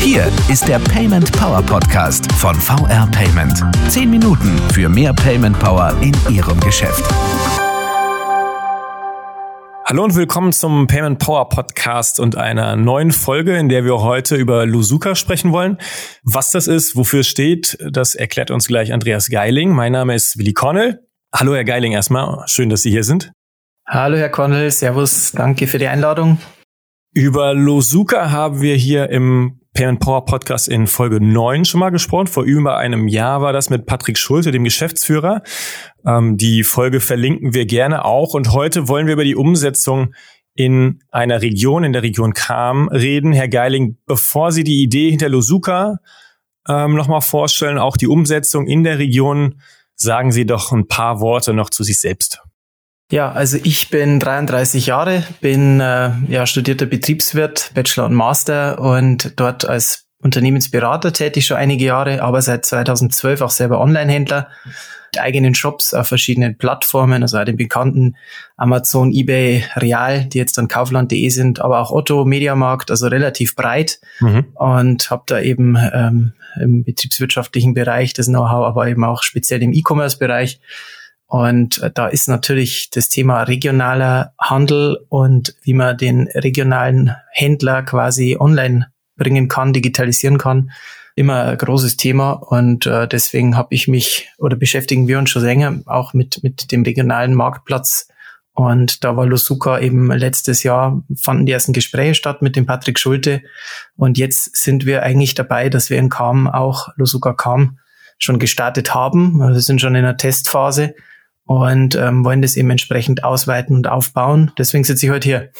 Hier ist der Payment Power Podcast von VR Payment. Zehn Minuten für mehr Payment Power in Ihrem Geschäft. Hallo und willkommen zum Payment Power Podcast und einer neuen Folge, in der wir heute über Lusuka sprechen wollen. Was das ist, wofür es steht, das erklärt uns gleich Andreas Geiling. Mein Name ist Willi Cornell. Hallo Herr Geiling erstmal, schön, dass Sie hier sind. Hallo Herr Cornell, Servus, danke für die Einladung. Über Losuka haben wir hier im Payment Power Podcast in Folge 9 schon mal gesprochen. Vor über einem Jahr war das mit Patrick Schulte, dem Geschäftsführer. Ähm, die Folge verlinken wir gerne auch. Und heute wollen wir über die Umsetzung in einer Region, in der Region Kam, reden. Herr Geiling, bevor Sie die Idee hinter Losuka ähm, nochmal vorstellen, auch die Umsetzung in der Region, sagen Sie doch ein paar Worte noch zu sich selbst. Ja, also ich bin 33 Jahre, bin äh, ja studierter Betriebswirt, Bachelor und Master und dort als Unternehmensberater tätig schon einige Jahre, aber seit 2012 auch selber Online-Händler. Mit eigenen Shops auf verschiedenen Plattformen, also den bekannten Amazon, eBay, Real, die jetzt dann Kaufland.de sind, aber auch Otto, Mediamarkt, also relativ breit. Mhm. und habe da eben ähm, im betriebswirtschaftlichen Bereich das Know-how, aber eben auch speziell im E-Commerce-Bereich und äh, da ist natürlich das Thema regionaler Handel und wie man den regionalen Händler quasi online bringen kann, digitalisieren kann, immer ein großes Thema. Und äh, deswegen habe ich mich oder beschäftigen wir uns schon länger auch mit, mit dem regionalen Marktplatz. Und da war Lusuka eben letztes Jahr, fanden die ersten Gespräche statt mit dem Patrick Schulte. Und jetzt sind wir eigentlich dabei, dass wir in Kam auch Lusuka Kam schon gestartet haben. Wir sind schon in der Testphase und ähm, wollen das eben entsprechend ausweiten und aufbauen. Deswegen sitze ich heute hier.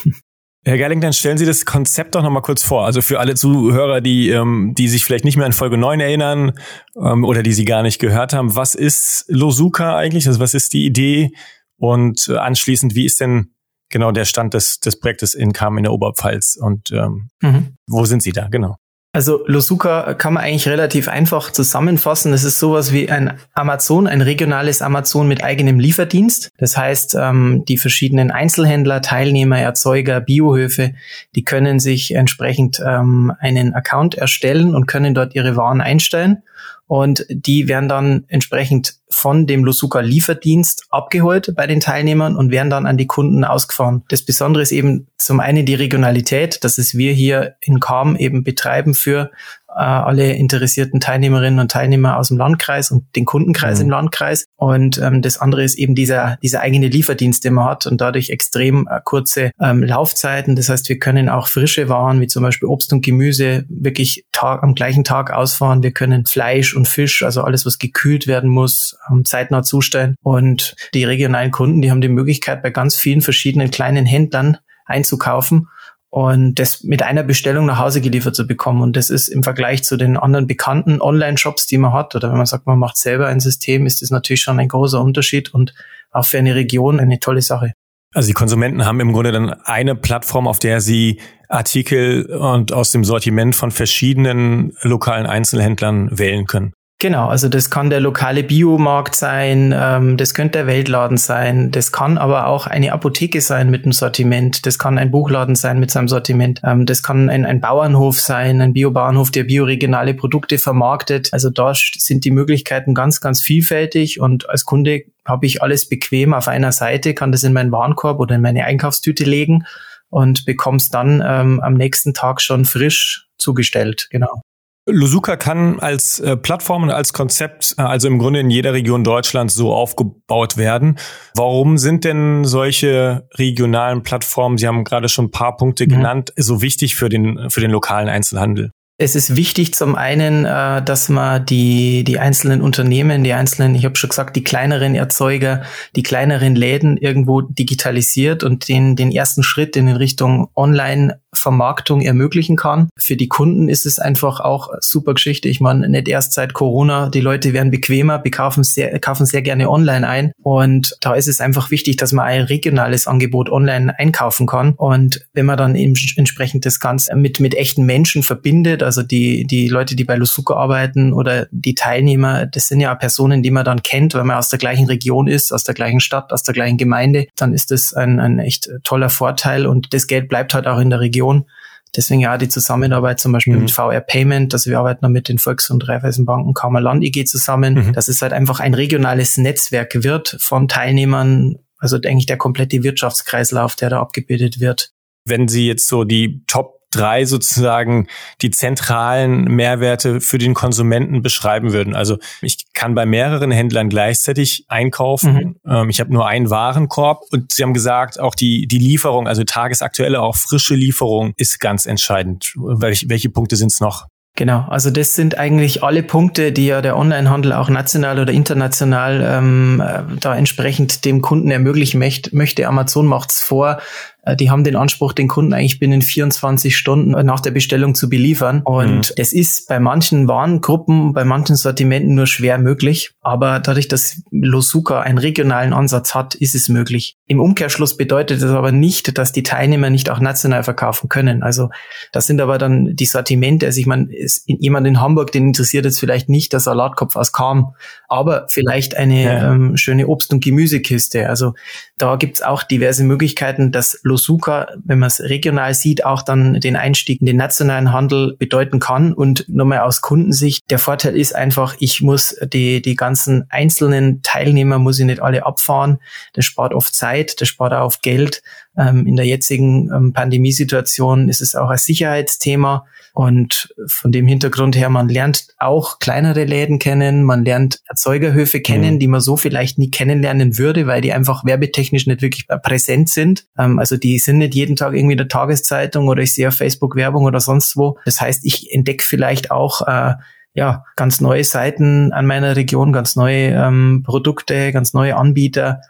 Herr Gerling, dann stellen Sie das Konzept doch nochmal kurz vor. Also für alle Zuhörer, die, ähm, die sich vielleicht nicht mehr an Folge 9 erinnern ähm, oder die Sie gar nicht gehört haben. Was ist Losuka eigentlich? Also was ist die Idee? Und äh, anschließend, wie ist denn genau der Stand des, des Projektes in Kam in der Oberpfalz? Und ähm, mhm. wo sind Sie da? Genau. Also Losuka kann man eigentlich relativ einfach zusammenfassen. Es ist sowas wie ein Amazon, ein regionales Amazon mit eigenem Lieferdienst. Das heißt, ähm, die verschiedenen Einzelhändler, Teilnehmer, Erzeuger, Biohöfe, die können sich entsprechend ähm, einen Account erstellen und können dort ihre Waren einstellen und die werden dann entsprechend von dem Losuka Lieferdienst abgeholt bei den Teilnehmern und werden dann an die Kunden ausgefahren. Das Besondere ist eben zum einen die Regionalität, dass es wir hier in Kam eben betreiben für äh, alle interessierten Teilnehmerinnen und Teilnehmer aus dem Landkreis und den Kundenkreis mhm. im Landkreis. Und ähm, das andere ist eben dieser, dieser eigene Lieferdienst, den man hat und dadurch extrem äh, kurze ähm, Laufzeiten. Das heißt, wir können auch frische Waren wie zum Beispiel Obst und Gemüse wirklich Tag, am gleichen Tag ausfahren. Wir können Fleisch und Fisch, also alles, was gekühlt werden muss, ähm, zeitnah zustellen. Und die regionalen Kunden, die haben die Möglichkeit, bei ganz vielen verschiedenen kleinen Händlern einzukaufen und das mit einer Bestellung nach Hause geliefert zu bekommen. Und das ist im Vergleich zu den anderen bekannten Online-Shops, die man hat, oder wenn man sagt, man macht selber ein System, ist das natürlich schon ein großer Unterschied und auch für eine Region eine tolle Sache. Also die Konsumenten haben im Grunde dann eine Plattform, auf der sie Artikel und aus dem Sortiment von verschiedenen lokalen Einzelhändlern wählen können. Genau, also das kann der lokale Biomarkt sein, ähm, das könnte der Weltladen sein, das kann aber auch eine Apotheke sein mit einem Sortiment, das kann ein Buchladen sein mit seinem Sortiment, ähm, das kann ein, ein Bauernhof sein, ein Biobauernhof, der bioregionale Produkte vermarktet. Also da sind die Möglichkeiten ganz, ganz vielfältig und als Kunde habe ich alles bequem auf einer Seite, kann das in meinen Warenkorb oder in meine Einkaufstüte legen und bekomme es dann ähm, am nächsten Tag schon frisch zugestellt. Genau. Lusuka kann als äh, Plattform und als Konzept, äh, also im Grunde in jeder Region Deutschlands so aufgebaut werden. Warum sind denn solche regionalen Plattformen, Sie haben gerade schon ein paar Punkte mhm. genannt, so wichtig für den, für den lokalen Einzelhandel? Es ist wichtig zum einen, äh, dass man die, die einzelnen Unternehmen, die einzelnen, ich habe schon gesagt, die kleineren Erzeuger, die kleineren Läden irgendwo digitalisiert und den, den ersten Schritt in Richtung Online Vermarktung ermöglichen kann. Für die Kunden ist es einfach auch super Geschichte. Ich meine, nicht erst seit Corona, die Leute werden bequemer, bekaufen sehr, kaufen sehr gerne online ein. Und da ist es einfach wichtig, dass man ein regionales Angebot online einkaufen kann. Und wenn man dann eben entsprechend das Ganze mit, mit echten Menschen verbindet, also die, die Leute, die bei Lusuko arbeiten oder die Teilnehmer, das sind ja Personen, die man dann kennt, weil man aus der gleichen Region ist, aus der gleichen Stadt, aus der gleichen Gemeinde, dann ist das ein, ein echt toller Vorteil und das Geld bleibt halt auch in der Region. Deswegen ja die Zusammenarbeit zum Beispiel mhm. mit VR Payment, also wir arbeiten mit den Volks- und Raiffeisenbanken Kammerland IG zusammen, mhm. dass es halt einfach ein regionales Netzwerk wird von Teilnehmern, also eigentlich der komplette Wirtschaftskreislauf, der da abgebildet wird. Wenn Sie jetzt so die Top drei sozusagen die zentralen Mehrwerte für den Konsumenten beschreiben würden. Also ich kann bei mehreren Händlern gleichzeitig einkaufen. Mhm. Ähm, ich habe nur einen Warenkorb und Sie haben gesagt, auch die, die Lieferung, also tagesaktuelle, auch frische Lieferung ist ganz entscheidend. Welche, welche Punkte sind es noch? Genau, also das sind eigentlich alle Punkte, die ja der Onlinehandel auch national oder international ähm, äh, da entsprechend dem Kunden ermöglichen möchte. Amazon macht's vor, die haben den Anspruch, den Kunden eigentlich binnen 24 Stunden nach der Bestellung zu beliefern. Und mhm. das ist bei manchen Warengruppen, bei manchen Sortimenten nur schwer möglich. Aber dadurch, dass Losuka einen regionalen Ansatz hat, ist es möglich. Im Umkehrschluss bedeutet das aber nicht, dass die Teilnehmer nicht auch national verkaufen können. Also das sind aber dann die Sortimente. Also ich meine, jemand in Hamburg, den interessiert jetzt vielleicht nicht der Salatkopf aus Kam, aber vielleicht eine ja. ähm, schöne Obst- und Gemüsekiste. Also da gibt's auch diverse Möglichkeiten, dass Losuka, wenn man es regional sieht, auch dann den Einstieg in den nationalen Handel bedeuten kann. Und nochmal aus Kundensicht, der Vorteil ist einfach, ich muss die, die ganzen einzelnen Teilnehmer, muss ich nicht alle abfahren. Das spart oft Zeit, das spart auch Geld. Ähm, in der jetzigen ähm, Pandemiesituation ist es auch ein Sicherheitsthema. Und von dem Hintergrund her, man lernt auch kleinere Läden kennen, man lernt Erzeugerhöfe kennen, mhm. die man so vielleicht nie kennenlernen würde, weil die einfach werbetechnisch nicht wirklich präsent sind. Ähm, also die sind nicht jeden Tag irgendwie in der Tageszeitung oder ich sehe auf Facebook Werbung oder sonst wo. Das heißt, ich entdecke vielleicht auch äh, ja, ganz neue Seiten an meiner Region, ganz neue ähm, Produkte, ganz neue Anbieter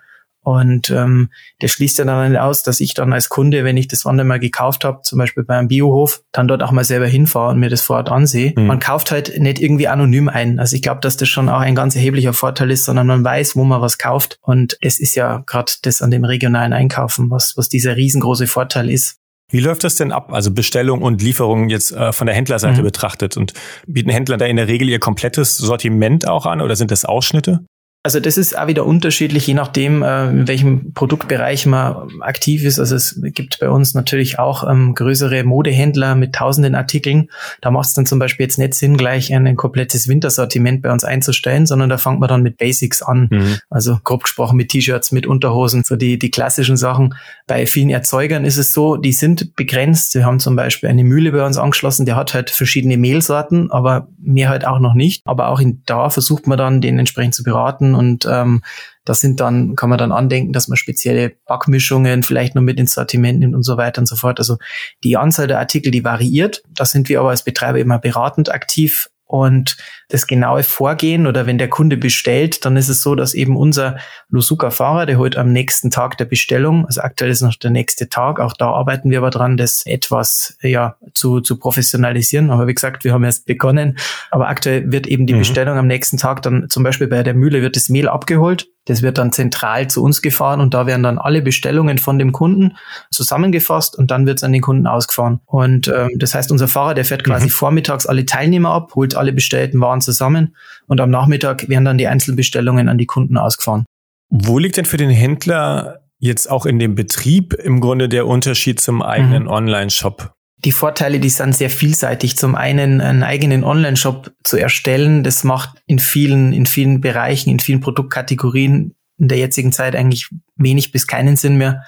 und ähm, das schließt ja dann nicht aus, dass ich dann als Kunde, wenn ich das Wander mal gekauft habe, zum Beispiel bei einem Biohof, dann dort auch mal selber hinfahre und mir das vor Ort ansehe. Mhm. Man kauft halt nicht irgendwie anonym ein. Also ich glaube, dass das schon auch ein ganz erheblicher Vorteil ist, sondern man weiß, wo man was kauft. Und es ist ja gerade das an dem regionalen Einkaufen, was, was dieser riesengroße Vorteil ist. Wie läuft das denn ab? Also Bestellung und Lieferung jetzt äh, von der Händlerseite mhm. betrachtet und bieten Händler da in der Regel ihr komplettes Sortiment auch an oder sind das Ausschnitte? Also das ist auch wieder unterschiedlich, je nachdem, äh, in welchem Produktbereich man aktiv ist. Also es gibt bei uns natürlich auch ähm, größere Modehändler mit tausenden Artikeln. Da macht es dann zum Beispiel jetzt nicht Sinn, gleich ein, ein komplettes Wintersortiment bei uns einzustellen, sondern da fängt man dann mit Basics an. Mhm. Also grob gesprochen mit T-Shirts, mit Unterhosen, so die, die klassischen Sachen. Bei vielen Erzeugern ist es so, die sind begrenzt. Wir haben zum Beispiel eine Mühle bei uns angeschlossen, der hat halt verschiedene Mehlsorten, aber mehr halt auch noch nicht. Aber auch in, da versucht man dann, den entsprechend zu beraten und ähm, das sind dann, kann man dann andenken, dass man spezielle Backmischungen vielleicht nur mit ins Sortiment nimmt und so weiter und so fort. Also die Anzahl der Artikel, die variiert. Da sind wir aber als Betreiber immer beratend aktiv und das genaue Vorgehen oder wenn der Kunde bestellt, dann ist es so, dass eben unser Lusuka-Fahrer, der heute am nächsten Tag der Bestellung, also aktuell ist noch der nächste Tag, auch da arbeiten wir aber dran, das etwas ja zu, zu professionalisieren. Aber wie gesagt, wir haben erst begonnen. Aber aktuell wird eben die mhm. Bestellung am nächsten Tag dann zum Beispiel bei der Mühle wird das Mehl abgeholt das wird dann zentral zu uns gefahren und da werden dann alle Bestellungen von dem Kunden zusammengefasst und dann wird es an den Kunden ausgefahren. Und ähm, das heißt, unser Fahrer, der fährt quasi mhm. vormittags alle Teilnehmer ab, holt alle bestellten Waren zusammen und am Nachmittag werden dann die Einzelbestellungen an die Kunden ausgefahren. Wo liegt denn für den Händler jetzt auch in dem Betrieb im Grunde der Unterschied zum eigenen mhm. Online-Shop? Die Vorteile, die sind sehr vielseitig. Zum einen einen eigenen Online-Shop zu erstellen, das macht in vielen, in vielen Bereichen, in vielen Produktkategorien in der jetzigen Zeit eigentlich wenig bis keinen Sinn mehr.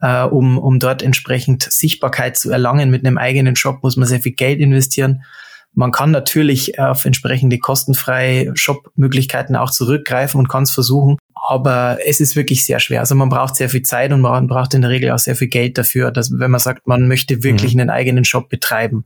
Äh, um, um dort entsprechend Sichtbarkeit zu erlangen mit einem eigenen Shop, muss man sehr viel Geld investieren. Man kann natürlich auf entsprechende kostenfreie Shop-Möglichkeiten auch zurückgreifen und kann es versuchen. Aber es ist wirklich sehr schwer. Also man braucht sehr viel Zeit und man braucht in der Regel auch sehr viel Geld dafür, dass, wenn man sagt, man möchte wirklich mhm. einen eigenen Shop betreiben.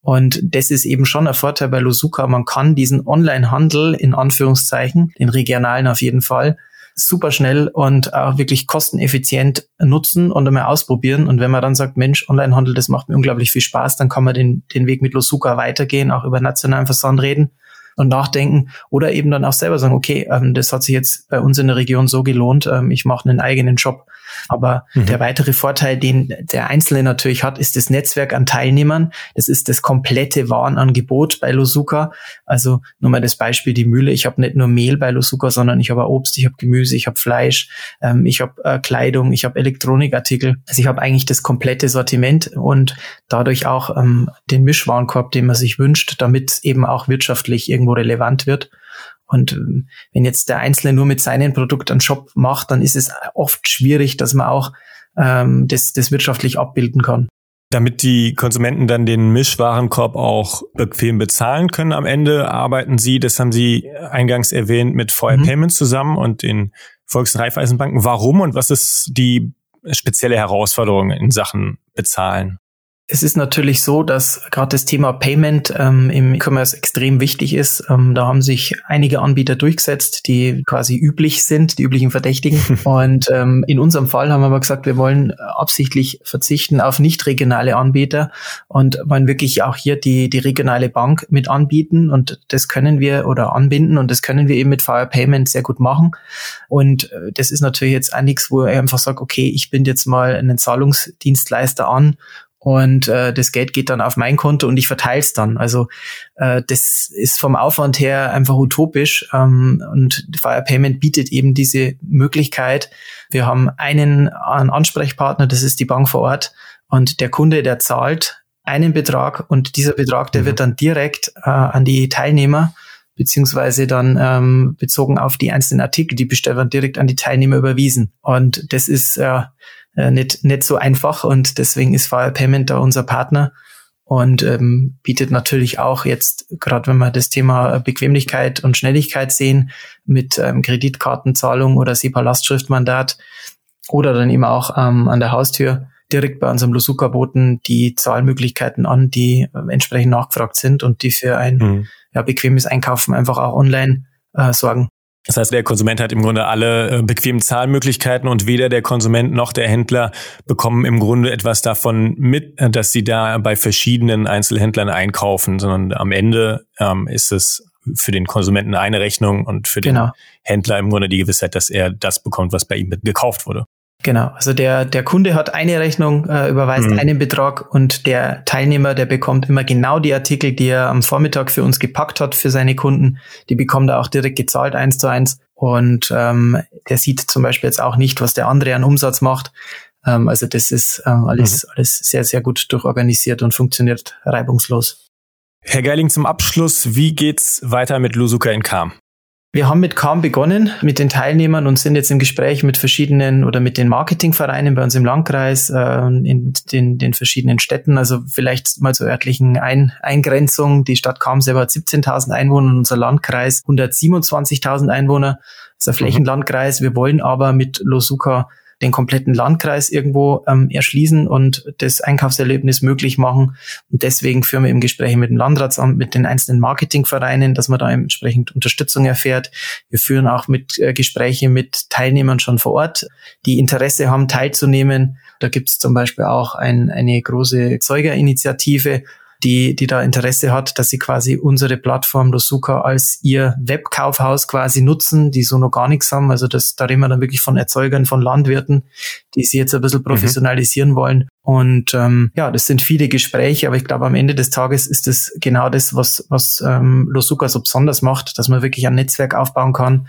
Und das ist eben schon ein Vorteil bei Losuka. Man kann diesen Online-Handel in Anführungszeichen, den regionalen auf jeden Fall, super schnell und auch wirklich kosteneffizient nutzen und einmal ausprobieren. Und wenn man dann sagt, Mensch, Onlinehandel, das macht mir unglaublich viel Spaß, dann kann man den, den Weg mit Losuka weitergehen, auch über nationalen Versand reden und nachdenken oder eben dann auch selber sagen, okay, ähm, das hat sich jetzt bei uns in der Region so gelohnt, ähm, ich mache einen eigenen Job. Aber mhm. der weitere Vorteil, den der Einzelne natürlich hat, ist das Netzwerk an Teilnehmern. Das ist das komplette Warenangebot bei Losuka. Also nur mal das Beispiel die Mühle. Ich habe nicht nur Mehl bei Losuka, sondern ich habe Obst, ich habe Gemüse, ich habe Fleisch, ähm, ich habe äh, Kleidung, ich habe Elektronikartikel. Also ich habe eigentlich das komplette Sortiment und dadurch auch ähm, den Mischwarenkorb, den man sich wünscht, damit eben auch wirtschaftlich irgendwo relevant wird. Und ähm, wenn jetzt der Einzelne nur mit seinem Produkt einen Shop macht, dann ist es oft schwierig, dass man auch ähm, das, das wirtschaftlich abbilden kann. Damit die Konsumenten dann den Mischwarenkorb auch bequem bezahlen können am Ende, arbeiten Sie, das haben Sie eingangs erwähnt, mit VR mhm. Payments zusammen und den Volks- und Raiffeisenbanken. Warum und was ist die spezielle Herausforderung in Sachen Bezahlen? Es ist natürlich so, dass gerade das Thema Payment ähm, im E-Commerce extrem wichtig ist. Ähm, da haben sich einige Anbieter durchgesetzt, die quasi üblich sind, die üblichen Verdächtigen. Und ähm, in unserem Fall haben wir aber gesagt, wir wollen absichtlich verzichten auf nicht regionale Anbieter und wollen wirklich auch hier die, die regionale Bank mit anbieten. Und das können wir oder anbinden und das können wir eben mit Fire Payment sehr gut machen. Und äh, das ist natürlich jetzt auch nichts, wo er einfach sagt, okay, ich binde jetzt mal einen Zahlungsdienstleister an und äh, das Geld geht dann auf mein Konto und ich verteile es dann. Also äh, das ist vom Aufwand her einfach utopisch ähm, und Fire Payment bietet eben diese Möglichkeit. Wir haben einen, Ansprechpartner, das ist die Bank vor Ort und der Kunde, der zahlt einen Betrag und dieser Betrag, der mhm. wird dann direkt äh, an die Teilnehmer beziehungsweise dann ähm, bezogen auf die einzelnen Artikel, die bestellt werden, direkt an die Teilnehmer überwiesen. Und das ist äh, äh, nicht, nicht so einfach und deswegen ist Fire Payment da unser Partner und ähm, bietet natürlich auch jetzt, gerade wenn wir das Thema Bequemlichkeit und Schnelligkeit sehen, mit ähm, Kreditkartenzahlung oder SEPA-Lastschriftmandat oder dann eben auch ähm, an der Haustür direkt bei unserem Lusuka-Boten die Zahlmöglichkeiten an, die äh, entsprechend nachgefragt sind und die für ein mhm. ja, bequemes Einkaufen einfach auch online äh, sorgen. Das heißt, der Konsument hat im Grunde alle äh, bequemen Zahlmöglichkeiten und weder der Konsument noch der Händler bekommen im Grunde etwas davon mit, äh, dass sie da bei verschiedenen Einzelhändlern einkaufen, sondern am Ende ähm, ist es für den Konsumenten eine Rechnung und für den genau. Händler im Grunde die Gewissheit, dass er das bekommt, was bei ihm gekauft wurde. Genau, also der, der Kunde hat eine Rechnung, äh, überweist mhm. einen Betrag und der Teilnehmer, der bekommt immer genau die Artikel, die er am Vormittag für uns gepackt hat für seine Kunden, die bekommt er auch direkt gezahlt, eins zu eins. Und ähm, der sieht zum Beispiel jetzt auch nicht, was der andere an Umsatz macht. Ähm, also das ist ähm, alles, mhm. alles sehr, sehr gut durchorganisiert und funktioniert reibungslos. Herr Geiling, zum Abschluss, wie geht's weiter mit Lusuka in Kam? Wir haben mit Calm begonnen, mit den Teilnehmern und sind jetzt im Gespräch mit verschiedenen oder mit den Marketingvereinen bei uns im Landkreis, äh, in den, den verschiedenen Städten. Also vielleicht mal zur örtlichen Ein Eingrenzung. Die Stadt Calm selber hat 17.000 Einwohner und unser Landkreis 127.000 Einwohner. Das ist ein mhm. Flächenlandkreis. Wir wollen aber mit Losuka den kompletten Landkreis irgendwo ähm, erschließen und das Einkaufserlebnis möglich machen. Und deswegen führen wir im Gespräch mit dem Landratsamt, mit den einzelnen Marketingvereinen, dass man da entsprechend Unterstützung erfährt. Wir führen auch mit äh, Gespräche mit Teilnehmern schon vor Ort, die Interesse haben, teilzunehmen. Da gibt es zum Beispiel auch ein, eine große Zeugerinitiative, die, die da Interesse hat, dass sie quasi unsere Plattform Losuka als ihr Webkaufhaus quasi nutzen, die so noch gar nichts haben. Also das, da reden wir dann wirklich von Erzeugern, von Landwirten, die sie jetzt ein bisschen mhm. professionalisieren mhm. wollen. Und ähm, ja, das sind viele Gespräche, aber ich glaube, am Ende des Tages ist das genau das, was, was ähm, Losuka so besonders macht, dass man wirklich ein Netzwerk aufbauen kann,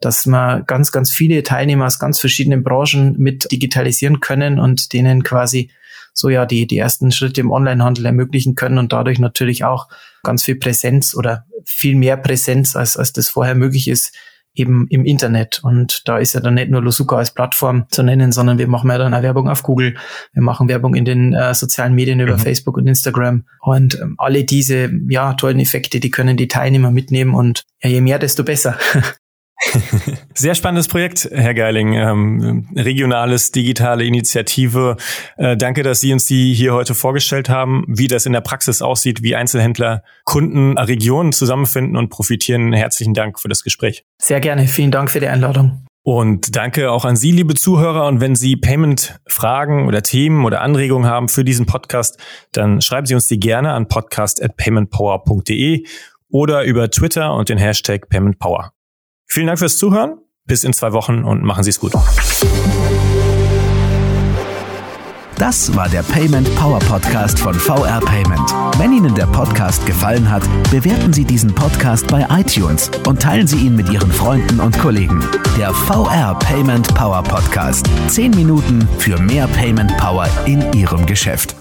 dass man ganz, ganz viele Teilnehmer aus ganz verschiedenen Branchen mit digitalisieren können und denen quasi so ja die, die ersten Schritte im Onlinehandel ermöglichen können und dadurch natürlich auch ganz viel Präsenz oder viel mehr Präsenz, als, als das vorher möglich ist, eben im Internet. Und da ist ja dann nicht nur Losuka als Plattform zu nennen, sondern wir machen ja dann auch Werbung auf Google. Wir machen Werbung in den äh, sozialen Medien über mhm. Facebook und Instagram. Und ähm, alle diese ja, tollen Effekte, die können die Teilnehmer mitnehmen und ja, je mehr, desto besser. Sehr spannendes Projekt, Herr Geiling. Ähm, regionales, digitale Initiative. Äh, danke, dass Sie uns die hier heute vorgestellt haben, wie das in der Praxis aussieht, wie Einzelhändler, Kunden, Regionen zusammenfinden und profitieren. Herzlichen Dank für das Gespräch. Sehr gerne. Vielen Dank für die Einladung. Und danke auch an Sie, liebe Zuhörer. Und wenn Sie Payment-Fragen oder Themen oder Anregungen haben für diesen Podcast, dann schreiben Sie uns die gerne an podcast.paymentpower.de oder über Twitter und den Hashtag PaymentPower. Vielen Dank fürs Zuhören. Bis in zwei Wochen und machen Sie es gut. Das war der Payment Power Podcast von VR Payment. Wenn Ihnen der Podcast gefallen hat, bewerten Sie diesen Podcast bei iTunes und teilen Sie ihn mit Ihren Freunden und Kollegen. Der VR Payment Power Podcast. Zehn Minuten für mehr Payment Power in Ihrem Geschäft.